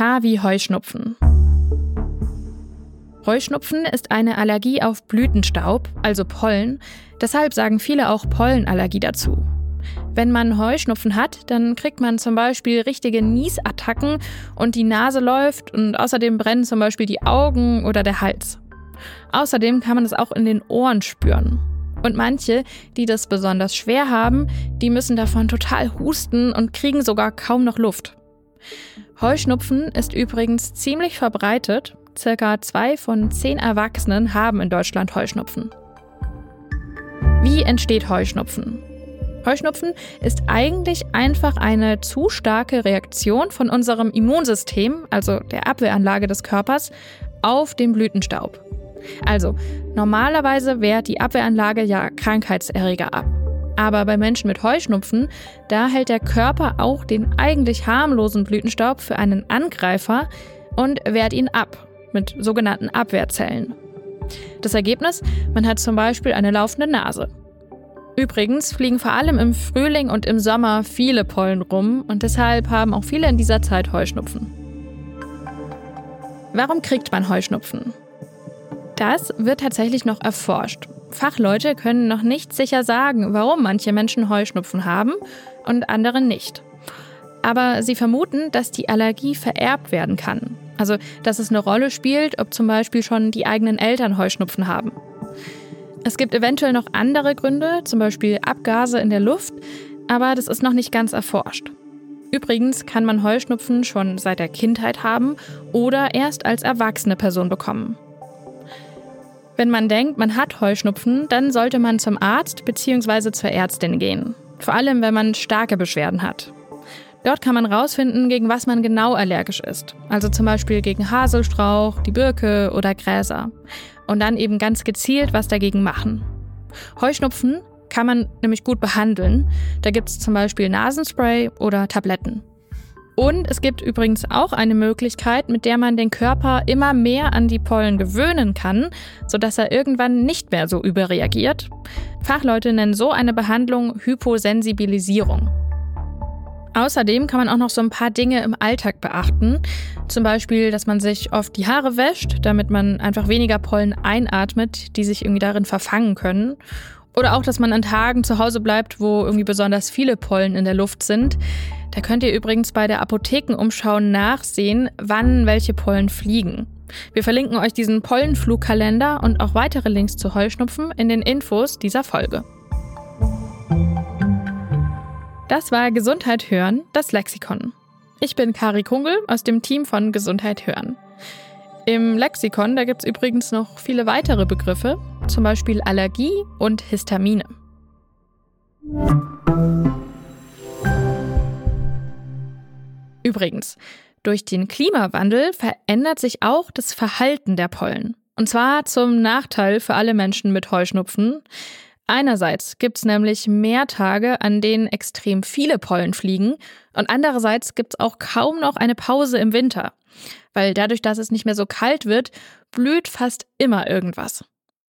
Wie Heuschnupfen. Heuschnupfen ist eine Allergie auf Blütenstaub, also Pollen. Deshalb sagen viele auch Pollenallergie dazu. Wenn man Heuschnupfen hat, dann kriegt man zum Beispiel richtige Niesattacken und die Nase läuft und außerdem brennen zum Beispiel die Augen oder der Hals. Außerdem kann man es auch in den Ohren spüren. Und manche, die das besonders schwer haben, die müssen davon total husten und kriegen sogar kaum noch Luft. Heuschnupfen ist übrigens ziemlich verbreitet. Circa zwei von zehn Erwachsenen haben in Deutschland Heuschnupfen. Wie entsteht Heuschnupfen? Heuschnupfen ist eigentlich einfach eine zu starke Reaktion von unserem Immunsystem, also der Abwehranlage des Körpers, auf den Blütenstaub. Also, normalerweise wehrt die Abwehranlage ja Krankheitserreger ab. Aber bei Menschen mit Heuschnupfen, da hält der Körper auch den eigentlich harmlosen Blütenstaub für einen Angreifer und wehrt ihn ab mit sogenannten Abwehrzellen. Das Ergebnis, man hat zum Beispiel eine laufende Nase. Übrigens fliegen vor allem im Frühling und im Sommer viele Pollen rum und deshalb haben auch viele in dieser Zeit Heuschnupfen. Warum kriegt man Heuschnupfen? Das wird tatsächlich noch erforscht. Fachleute können noch nicht sicher sagen, warum manche Menschen Heuschnupfen haben und andere nicht. Aber sie vermuten, dass die Allergie vererbt werden kann. Also, dass es eine Rolle spielt, ob zum Beispiel schon die eigenen Eltern Heuschnupfen haben. Es gibt eventuell noch andere Gründe, zum Beispiel Abgase in der Luft, aber das ist noch nicht ganz erforscht. Übrigens kann man Heuschnupfen schon seit der Kindheit haben oder erst als erwachsene Person bekommen. Wenn man denkt, man hat Heuschnupfen, dann sollte man zum Arzt bzw. zur Ärztin gehen. Vor allem, wenn man starke Beschwerden hat. Dort kann man rausfinden, gegen was man genau allergisch ist. Also zum Beispiel gegen Haselstrauch, die Birke oder Gräser. Und dann eben ganz gezielt was dagegen machen. Heuschnupfen kann man nämlich gut behandeln. Da gibt es zum Beispiel Nasenspray oder Tabletten. Und es gibt übrigens auch eine Möglichkeit, mit der man den Körper immer mehr an die Pollen gewöhnen kann, sodass er irgendwann nicht mehr so überreagiert. Fachleute nennen so eine Behandlung Hyposensibilisierung. Außerdem kann man auch noch so ein paar Dinge im Alltag beachten. Zum Beispiel, dass man sich oft die Haare wäscht, damit man einfach weniger Pollen einatmet, die sich irgendwie darin verfangen können. Oder auch, dass man an Tagen zu Hause bleibt, wo irgendwie besonders viele Pollen in der Luft sind. Da könnt ihr übrigens bei der Apothekenumschau nachsehen, wann welche Pollen fliegen. Wir verlinken euch diesen Pollenflugkalender und auch weitere Links zu Heuschnupfen in den Infos dieser Folge. Das war Gesundheit hören, das Lexikon. Ich bin Kari Kungel aus dem Team von Gesundheit hören. Im Lexikon, da gibt es übrigens noch viele weitere Begriffe, zum Beispiel Allergie und Histamine. Übrigens, durch den Klimawandel verändert sich auch das Verhalten der Pollen. Und zwar zum Nachteil für alle Menschen mit Heuschnupfen. Einerseits gibt es nämlich mehr Tage, an denen extrem viele Pollen fliegen und andererseits gibt es auch kaum noch eine Pause im Winter, weil dadurch, dass es nicht mehr so kalt wird, blüht fast immer irgendwas.